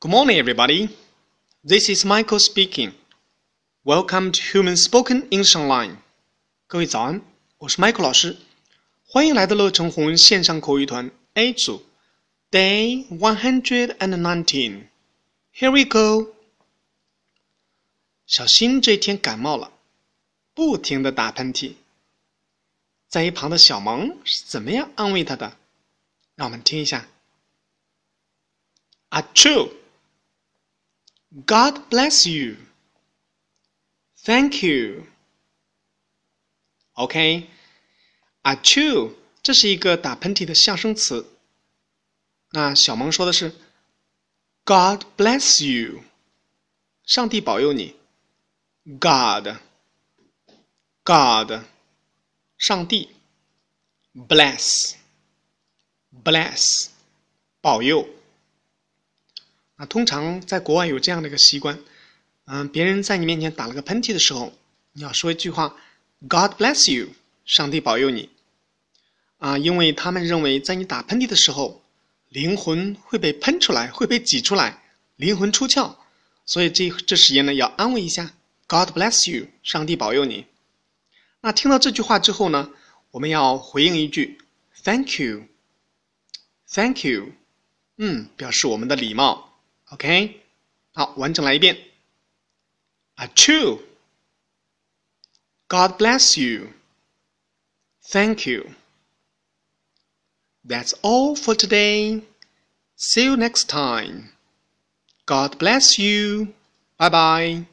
Good morning, everybody. This is Michael speaking. Welcome to Human Spoken English Online. 各位早安，我是 Michael 老师，欢迎来到乐成红线上口语团 A 组，Day one hundred and nineteen. Here we go. 小新这天感冒了，不停的打喷嚏。在一旁的小萌是怎么样安慰他的？让我们听一下。啊，True. God bless you. Thank you. OK，啊，chew，这是一个打喷嚏的象声词。那小萌说的是 God bless you，上帝保佑你。God，God，上帝，bless，bless，保佑。 那通常在国外有这样的一个习惯，嗯，别人在你面前打了个喷嚏的时候，你要说一句话：“God bless you，上帝保佑你。”啊，因为他们认为在你打喷嚏的时候，灵魂会被喷出来，会被挤出来，灵魂出窍，所以这这时间呢要安慰一下：“God bless you，上帝保佑你。”那听到这句话之后呢，我们要回应一句：“Thank you，Thank you。”嗯，表示我们的礼貌。OK，好，完整来一遍。Achoo. God bless you. Thank you. That's all for today. See you next time. God bless you. Bye bye.